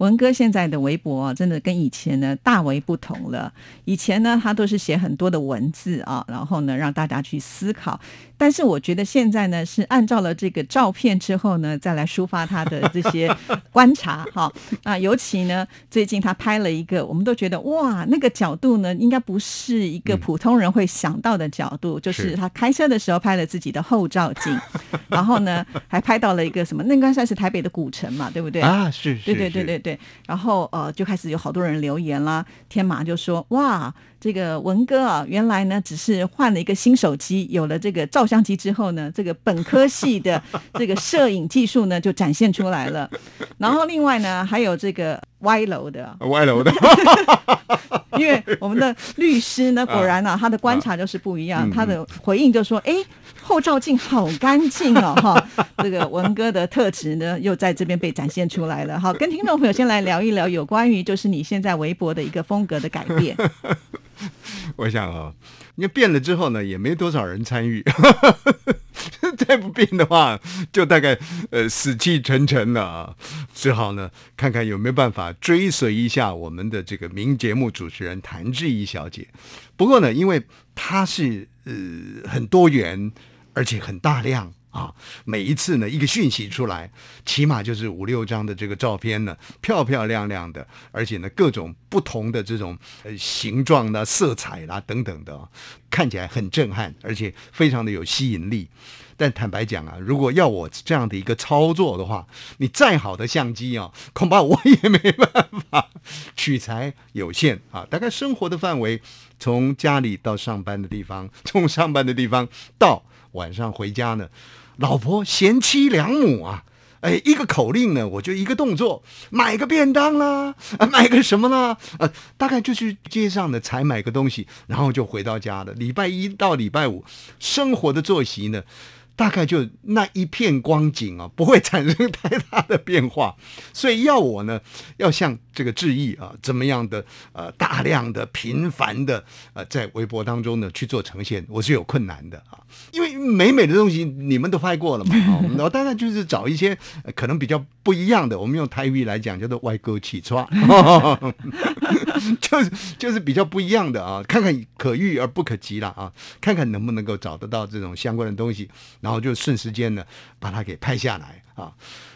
文哥现在的微博真的跟以前呢大为不同了。以前呢，他都是写很多的文字啊，然后呢让大家去思考。但是我觉得现在呢是按照了这个照片之后呢，再来抒发他的这些观察哈。啊，尤其呢最近他拍了一个，我们都觉得哇，那个角度呢应该不是一个普通人会想到的角度，就是他开车的时候拍了自己的后照镜，然后呢还拍到了一个什么，那应该算是台北的古城嘛，对不对？啊，是，对对对对对，然后呃，就开始有好多人留言啦。天马就说：“哇，这个文哥啊，原来呢只是换了一个新手机，有了这个照相机之后呢，这个本科系的 这个摄影技术呢就展现出来了。然后另外呢，还有这个歪楼的，歪楼的，们的律师呢，果然啊，他的观察就是不一样，他的回应就说：哎。”后照镜好干净哦，哈，这个文哥的特质呢，又在这边被展现出来了。好，跟听众朋友先来聊一聊有关于就是你现在微博的一个风格的改变。我想啊，你变了之后呢，也没多少人参与，再不变的话，就大概呃死气沉沉了啊。只好呢，看看有没有办法追随一下我们的这个名节目主持人谭志怡小姐。不过呢，因为她是呃很多元。而且很大量啊！每一次呢，一个讯息出来，起码就是五六张的这个照片呢，漂漂亮亮的，而且呢，各种不同的这种呃形状啦、色彩啦等等的，看起来很震撼，而且非常的有吸引力。但坦白讲啊，如果要我这样的一个操作的话，你再好的相机啊，恐怕我也没办法，取材有限啊。大概生活的范围，从家里到上班的地方，从上班的地方到。晚上回家呢，老婆贤妻良母啊，哎，一个口令呢，我就一个动作，买个便当啦，啊，买个什么啦，呃，大概就去街上呢采买个东西，然后就回到家了。礼拜一到礼拜五，生活的作息呢。大概就那一片光景啊，不会产生太大的变化，所以要我呢，要像这个致意啊，怎么样的呃大量的频繁的呃在微博当中呢去做呈现，我是有困难的啊，因为美美的东西你们都拍过了嘛，我当然就是找一些可能比较不一样的，我们用台语来讲叫做歪沟起抓，就是就是比较不一样的啊，看看可遇而不可及了啊，看看能不能够找得到这种相关的东西，然后就顺时间呢把它给拍下来啊。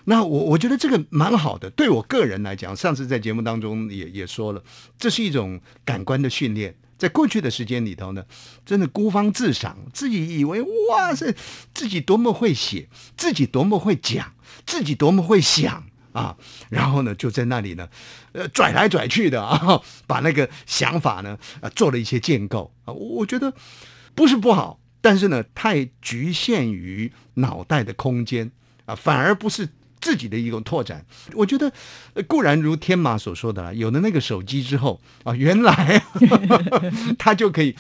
那我我觉得这个蛮好的，对我个人来讲，上次在节目当中也也说了，这是一种感官的训练。在过去的时间里头呢，真的孤芳自赏，自己以为哇塞，自己多么会写，自己多么会讲，自己多么会想。啊，然后呢，就在那里呢，呃，拽来拽去的啊，把那个想法呢，呃，做了一些建构啊。我觉得不是不好，但是呢，太局限于脑袋的空间啊，反而不是自己的一种拓展。我觉得固然如天马所说的，有了那个手机之后啊，原来 他就可以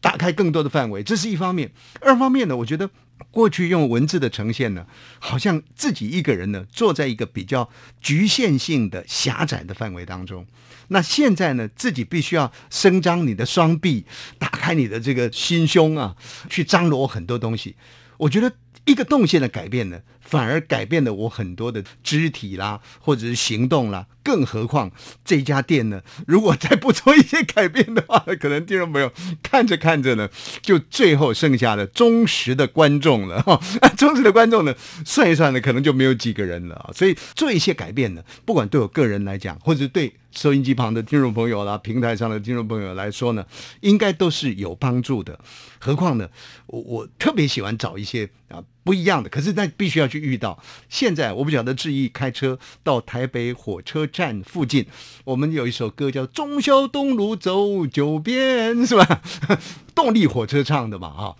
打开更多的范围，这是一方面。二方面呢，我觉得。过去用文字的呈现呢，好像自己一个人呢，坐在一个比较局限性的狭窄的范围当中。那现在呢，自己必须要伸张你的双臂，打开你的这个心胸啊，去张罗很多东西。我觉得一个动线的改变呢，反而改变了我很多的肢体啦，或者是行动啦。更何况这家店呢，如果再不做一些改变的话，可能听众朋友看着看着呢，就最后剩下了忠实的观众了哈。忠实的观众呢，算一算呢，可能就没有几个人了啊。所以做一些改变呢，不管对我个人来讲，或者对收音机旁的听众朋友啦，平台上的听众朋友来说呢，应该都是有帮助的。何况呢，我我特别喜欢找一些啊不一样的，可是那必须要去遇到。现在我不晓得志毅开车到台北火车站附近，我们有一首歌叫《忠孝东路走九遍》，是吧？动力火车唱的嘛，哈。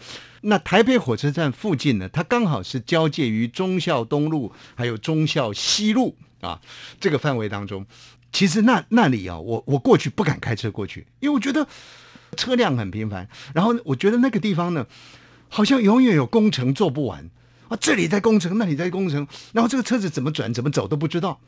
那台北火车站附近呢，它刚好是交界于忠孝东路还有忠孝西路啊这个范围当中。其实那那里啊，我我过去不敢开车过去，因为我觉得车辆很频繁，然后我觉得那个地方呢，好像永远有工程做不完啊，这里在工程，那里在工程，然后这个车子怎么转怎么走都不知道。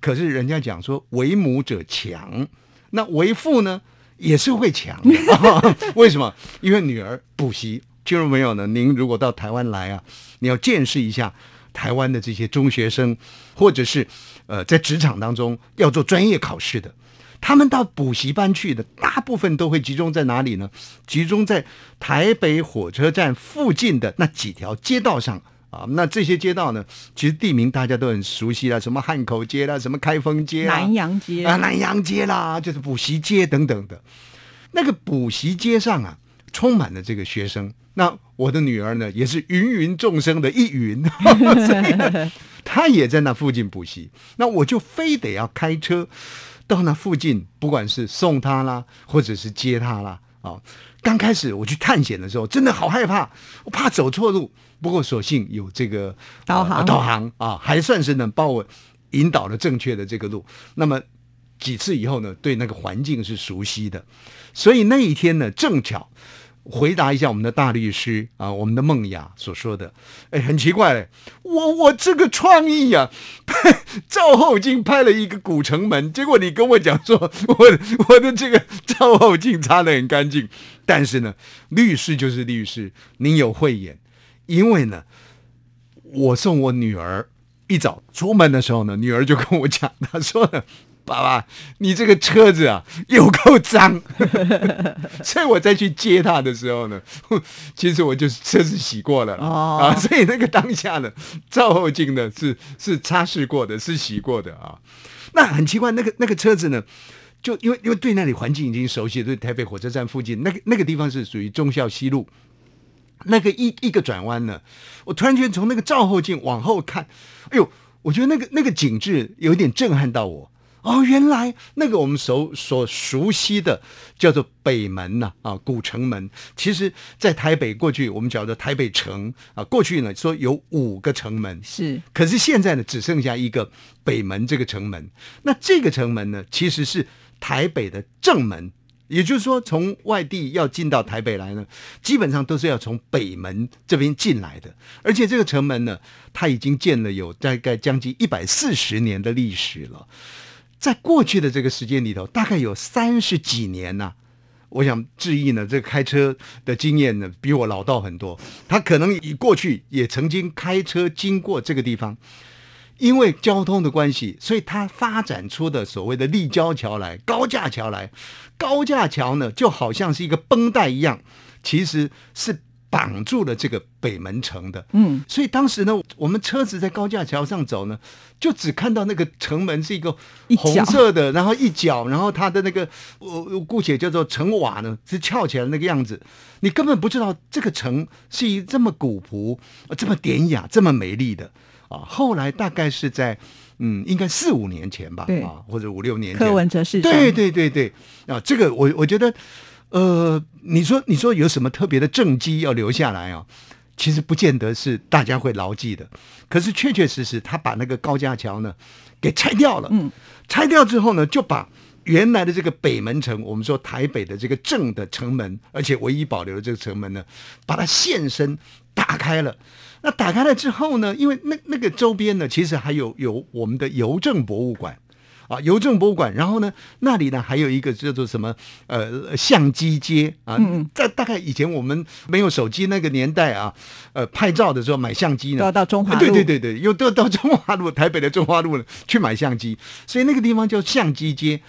可是人家讲说为母者强，那为父呢也是会强。为什么？因为女儿补习，听众朋友呢，您如果到台湾来啊，你要见识一下台湾的这些中学生，或者是呃在职场当中要做专业考试的，他们到补习班去的，大部分都会集中在哪里呢？集中在台北火车站附近的那几条街道上。啊，那这些街道呢，其实地名大家都很熟悉啦，什么汉口街啦，什么开封街南洋街啊，南洋街啦，就是补习街等等的。那个补习街上啊，充满了这个学生。那我的女儿呢，也是芸芸众生的一云，所以，她也在那附近补习。那我就非得要开车到那附近，不管是送他啦，或者是接他啦。啊，刚开始我去探险的时候，真的好害怕，我怕走错路。不过，所幸有这个导航，导航啊，还算是能帮我引导了正确的这个路。那么几次以后呢，对那个环境是熟悉的。所以那一天呢，正巧回答一下我们的大律师啊，我们的梦雅所说的。哎，很奇怪，我我这个创意呀，赵后镜拍了一个古城门，结果你跟我讲说，我我的这个赵后镜擦得很干净。但是呢，律师就是律师，您有慧眼。因为呢，我送我女儿一早出门的时候呢，女儿就跟我讲，她说呢：“爸爸，你这个车子啊有够脏。”所以我再去接他的时候呢，其实我就是车子洗过了啊，所以那个当下呢，照后镜呢是是擦拭过的，是洗过的啊。那很奇怪，那个那个车子呢，就因为因为对那里环境已经熟悉，对台北火车站附近那个那个地方是属于忠孝西路。那个一一个转弯呢，我突然间从那个照后镜往后看，哎呦，我觉得那个那个景致有点震撼到我。哦，原来那个我们熟所熟悉的叫做北门呐，啊，古城门。其实，在台北过去，我们叫做台北城啊。过去呢，说有五个城门，是。可是现在呢，只剩下一个北门这个城门。那这个城门呢，其实是台北的正门。也就是说，从外地要进到台北来呢，基本上都是要从北门这边进来的。而且这个城门呢，它已经建了有大概将近一百四十年的历史了。在过去的这个时间里头，大概有三十几年呐。我想志毅呢，这个开车的经验呢，比我老道很多。他可能以过去也曾经开车经过这个地方。因为交通的关系，所以他发展出的所谓的立交桥来、高架桥来。高架桥呢，就好像是一个绷带一样，其实是绑住了这个北门城的。嗯，所以当时呢，我们车子在高架桥上走呢，就只看到那个城门是一个红色的，然后一角，然后它的那个我姑且叫做城瓦呢，是翘起来那个样子。你根本不知道这个城是一这么古朴、这么典雅、这么美丽的。啊，后来大概是在，嗯，应该四五年前吧，啊，或者五六年前。柯文哲市长。对对对对，啊，这个我我觉得，呃，你说你说有什么特别的政绩要留下来啊？其实不见得是大家会牢记的，可是确确实实，他把那个高架桥呢给拆掉了。嗯，拆掉之后呢，就把原来的这个北门城，我们说台北的这个正的城门，而且唯一保留的这个城门呢，把它现身打开了。那打开了之后呢？因为那那个周边呢，其实还有有我们的邮政博物馆啊，邮政博物馆。然后呢，那里呢还有一个叫做什么呃相机街啊。嗯在大概以前我们没有手机那个年代啊，呃，拍照的时候买相机呢，都要到中华路。对对对对，又都要到中华路，台北的中华路呢去买相机。所以那个地方叫相机街，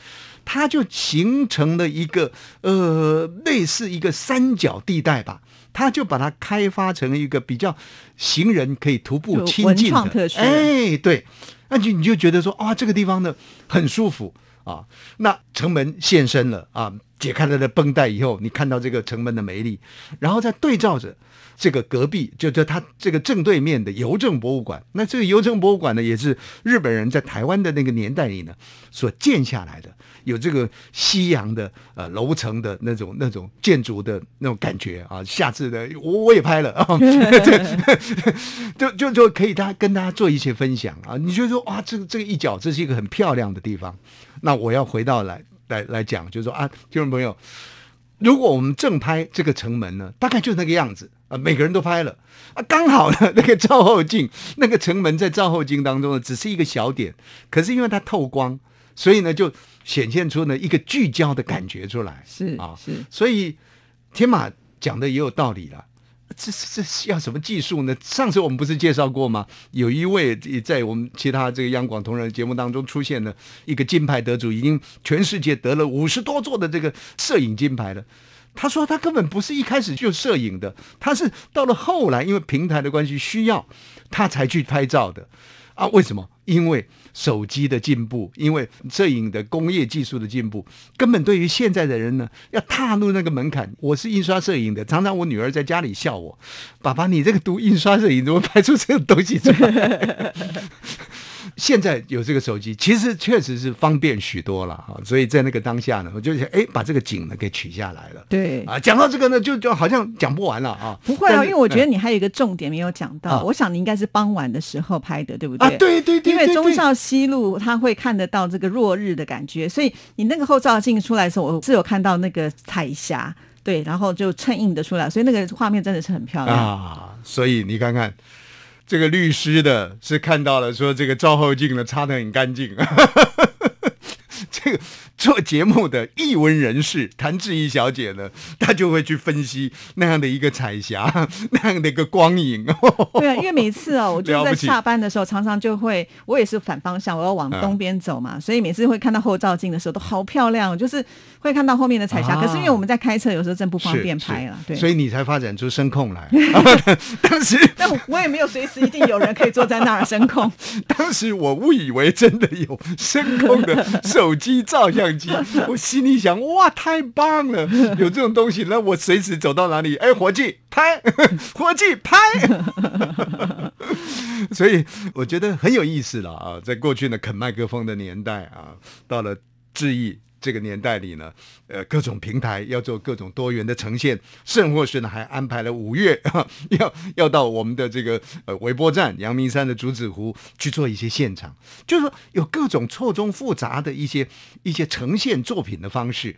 它就形成了一个呃类似一个三角地带吧。它就把它开发成一个比较行人可以徒步亲近的，哎，对，那就你就觉得说啊，这个地方呢很舒服啊。那城门现身了啊，解开了的绷带以后，你看到这个城门的美丽，然后再对照着这个隔壁，就就他这个正对面的邮政博物馆。那这个邮政博物馆呢，也是日本人在台湾的那个年代里呢所建下来的，有这个西洋的呃楼层的那种那种建筑的那种感觉啊。下次的我 我也拍了啊，就就就可以大家跟大家做一些分享啊。你就说哇，这个这个一角这是一个很漂亮的地方。那我要回到来来来讲，就是说啊，听众朋友。如果我们正拍这个城门呢，大概就那个样子啊，每个人都拍了啊，刚好呢，那个照后镜，那个城门在照后镜当中呢，只是一个小点，可是因为它透光，所以呢，就显现出呢一个聚焦的感觉出来。是啊，是，所以天马讲的也有道理了。这这是要什么技术呢？上次我们不是介绍过吗？有一位在我们其他这个央广同仁节目当中出现的一个金牌得主，已经全世界得了五十多座的这个摄影金牌了。他说他根本不是一开始就摄影的，他是到了后来因为平台的关系需要，他才去拍照的。啊，为什么？因为手机的进步，因为摄影的工业技术的进步，根本对于现在的人呢，要踏入那个门槛。我是印刷摄影的，常常我女儿在家里笑我：“爸爸，你这个读印刷摄影，怎么拍出这种东西出来？” 现在有这个手机，其实确实是方便许多了哈。所以在那个当下呢，我就想，哎，把这个景呢给取下来了。对啊，讲到这个呢，就就好像讲不完了啊。不会啊，因为我觉得你还有一个重点没有讲到。我想你应该是傍晚的时候拍的，对不对？啊，对对对。因为忠孝西路它会看得到这个落日的感觉，所以你那个后照镜出来的时候，我是有看到那个彩霞，对，然后就衬映的出来，所以那个画面真的是很漂亮啊。所以你看看。这个律师的是看到了，说这个照后镜呢擦得很干净。这个做节目的译文人士谭志怡小姐呢，她就会去分析那样的一个彩霞，那样的一个光影。对啊，因为每次哦，我就在下班的时候，常常就会，我也是反方向，我要往东边走嘛，所以每次会看到后照镜的时候都好漂亮，就是会看到后面的彩霞。可是因为我们在开车，有时候真不方便拍了，对，所以你才发展出声控来。当时，但我也没有随时一定有人可以坐在那儿声控。当时我误以为真的有声控的手机。照相机，我心里想，哇，太棒了！有这种东西，那我随时走到哪里，哎，伙计拍，伙计拍，所以我觉得很有意思了啊！在过去呢，啃麦克风的年代啊，到了智意。这个年代里呢，呃，各种平台要做各种多元的呈现，甚或是呢，还安排了五月 要要到我们的这个呃微波站阳明山的竹子湖去做一些现场，就是说有各种错综复杂的一些一些呈现作品的方式。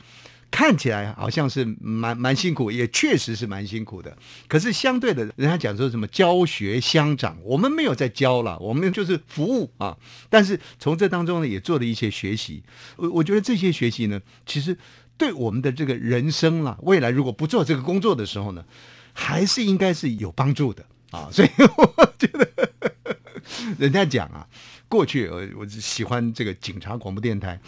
看起来好像是蛮蛮辛苦，也确实是蛮辛苦的。可是相对的，人家讲说什么教学相长，我们没有在教了，我们就是服务啊。但是从这当中呢，也做了一些学习。我我觉得这些学习呢，其实对我们的这个人生啦，未来如果不做这个工作的时候呢，还是应该是有帮助的啊。所以 我觉得，人家讲啊，过去我我喜欢这个警察广播电台。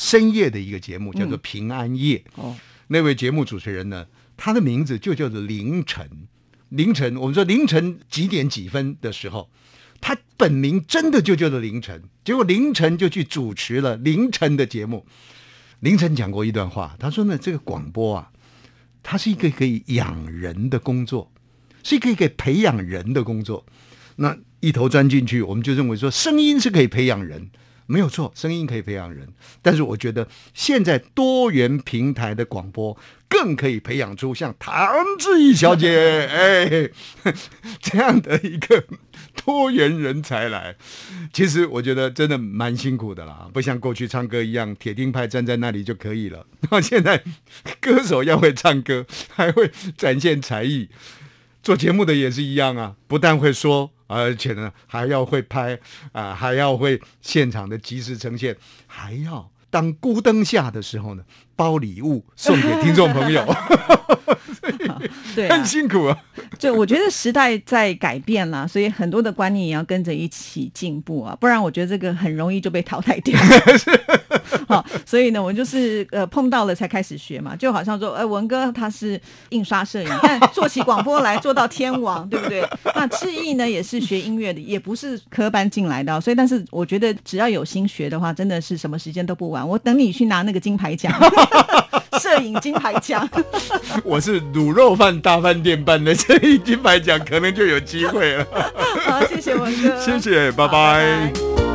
深夜的一个节目叫做《平安夜》，哦，那位节目主持人呢，他的名字就叫做凌晨。凌晨，我们说凌晨几点几分的时候，他本名真的就叫做凌晨。结果凌晨就去主持了凌晨的节目。凌晨讲过一段话，他说呢，这个广播啊，它是一个可以养人的工作，是一个可以培养人的工作。那一头钻进去，我们就认为说，声音是可以培养人。没有错，声音可以培养人，但是我觉得现在多元平台的广播更可以培养出像唐志毅小姐 哎这样的一个多元人才来。其实我觉得真的蛮辛苦的啦，不像过去唱歌一样，铁钉派站在那里就可以了。那现在歌手要会唱歌，还会展现才艺，做节目的也是一样啊，不但会说。而且呢，还要会拍啊，还要会现场的及时呈现，还要当孤灯下的时候呢，包礼物送给听众朋友，对，很辛苦啊。就我觉得时代在改变啦，所以很多的观念也要跟着一起进步啊，不然我觉得这个很容易就被淘汰掉。好，所以呢，我就是呃碰到了才开始学嘛，就好像说，哎，文哥他是印刷摄影，但做起广播来做到天王，对不对？那志毅呢也是学音乐的，也不是科班进来的，所以但是我觉得只要有心学的话，真的是什么时间都不晚。我等你去拿那个金牌奖。摄影金牌奖。我是卤肉饭大饭店办的摄影金牌奖，可能就有机会了。好，谢谢文哥，谢谢，拜拜